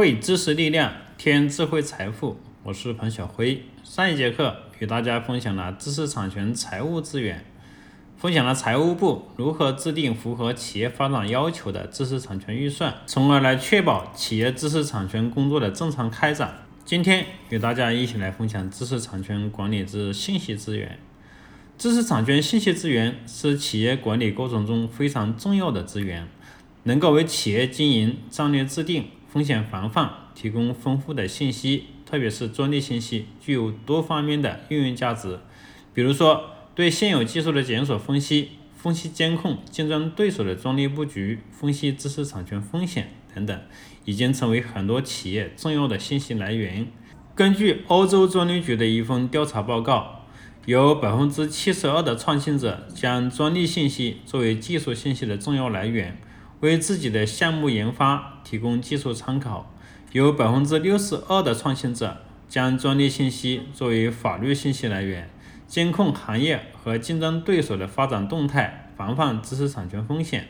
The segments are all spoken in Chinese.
汇知识力量，添智慧财富。我是彭小辉。上一节课与大家分享了知识产权财务资源，分享了财务部如何制定符合企业发展要求的知识产权预算，从而来确保企业知识产权工作的正常开展。今天与大家一起来分享知识产权管理之信息资源。知识产权信息资源是企业管理过程中非常重要的资源，能够为企业经营战略制定。风险防范提供丰富的信息，特别是专利信息，具有多方面的应用价值。比如说，对现有技术的检索分析、分析监控竞争对手的专利布局、分析知识产权风险等等，已经成为很多企业重要的信息来源。根据欧洲专利局的一份调查报告，有百分之七十二的创新者将专利信息作为技术信息的重要来源。为自己的项目研发提供技术参考，有百分之六十二的创新者将专利信息作为法律信息来源，监控行业和竞争对手的发展动态，防范知识产权风险。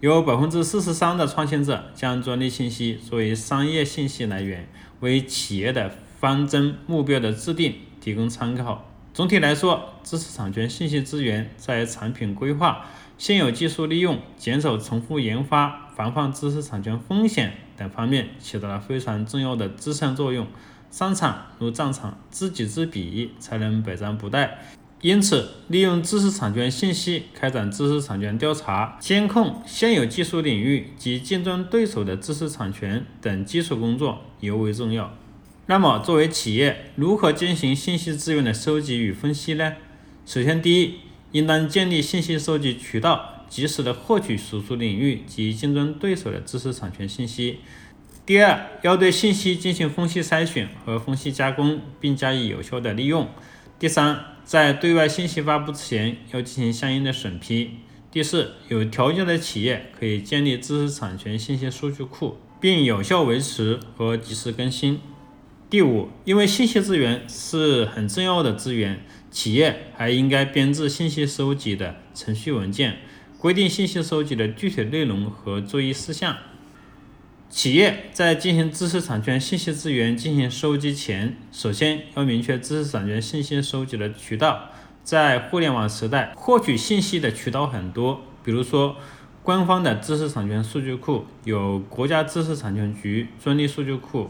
有百分之四十三的创新者将专利信息作为商业信息来源，为企业的方针目标的制定提供参考。总体来说，知识产权信息资源在产品规划。现有技术利用、减少重复研发、防范知识产权风险等方面起到了非常重要的支撑作用。商场如战场，知己知彼，才能百战不殆。因此，利用知识产权信息开展知识产权调查、监控现有技术领域及竞争对手的知识产权等基础工作尤为重要。那么，作为企业，如何进行信息资源的收集与分析呢？首先，第一。应当建立信息收集渠道，及时的获取所属领域及竞争对手的知识产权信息。第二，要对信息进行分析筛选和分析加工，并加以有效的利用。第三，在对外信息发布之前，要进行相应的审批。第四，有条件的企业可以建立知识产权信息数据库，并有效维持和及时更新。第五，因为信息资源是很重要的资源，企业还应该编制信息收集的程序文件，规定信息收集的具体内容和注意事项。企业在进行知识产权信息资源进行收集前，首先要明确知识产权信息收集的渠道。在互联网时代，获取信息的渠道很多，比如说官方的知识产权数据库，有国家知识产权局专利数据库。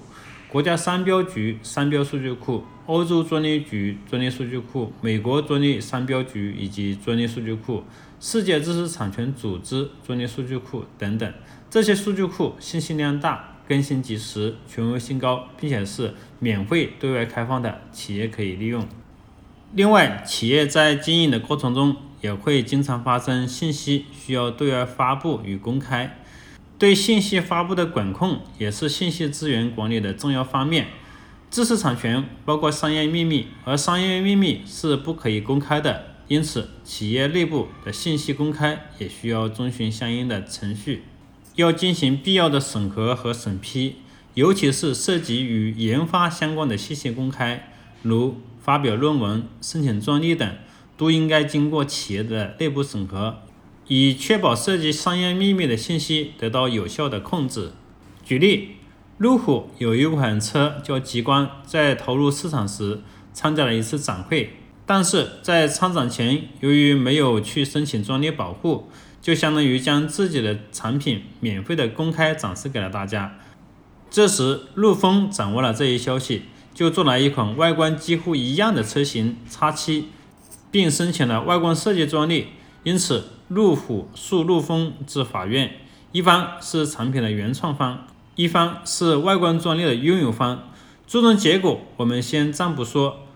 国家商标局商标数据库、欧洲专利局专利数据库、美国专利商标局以及专利数据库、世界知识产权组织专利数据库等等，这些数据库信息量大、更新及时、权威性高，并且是免费对外开放的，企业可以利用。另外，企业在经营的过程中，也会经常发生信息需要对外发布与公开。对信息发布的管控也是信息资源管理的重要方面。知识产权包括商业秘密，而商业秘密是不可以公开的，因此企业内部的信息公开也需要遵循相应的程序，要进行必要的审核和审批，尤其是涉及与研发相关的信息公开，如发表论文、申请专利等，都应该经过企业的内部审核。以确保涉及商业秘密的信息得到有效的控制。举例，路虎有一款车叫极光，在投入市场时参加了一次展会，但是在参展前，由于没有去申请专利保护，就相当于将自己的产品免费的公开展示给了大家。这时，陆风掌握了这一消息，就做了一款外观几乎一样的车型 X7，并申请了外观设计专利。因此，路虎诉陆风至法院，一方是产品的原创方，一方是外观专利的拥有方。最终结果，我们先暂不说。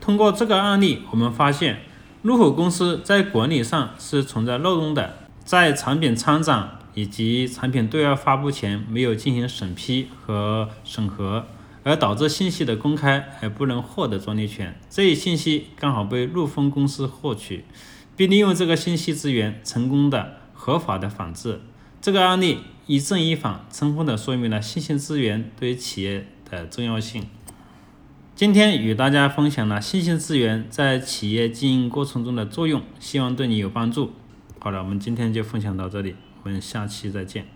通过这个案例，我们发现，路虎公司在管理上是存在漏洞的，在产品参展以及产品对外发布前没有进行审批和审核，而导致信息的公开而不能获得专利权。这一信息刚好被陆风公司获取。并利用这个信息资源，成功的合法的仿制。这个案例一正一反，充分的说明了信息资源对于企业的重要性。今天与大家分享了信息资源在企业经营过程中的作用，希望对你有帮助。好了，我们今天就分享到这里，我们下期再见。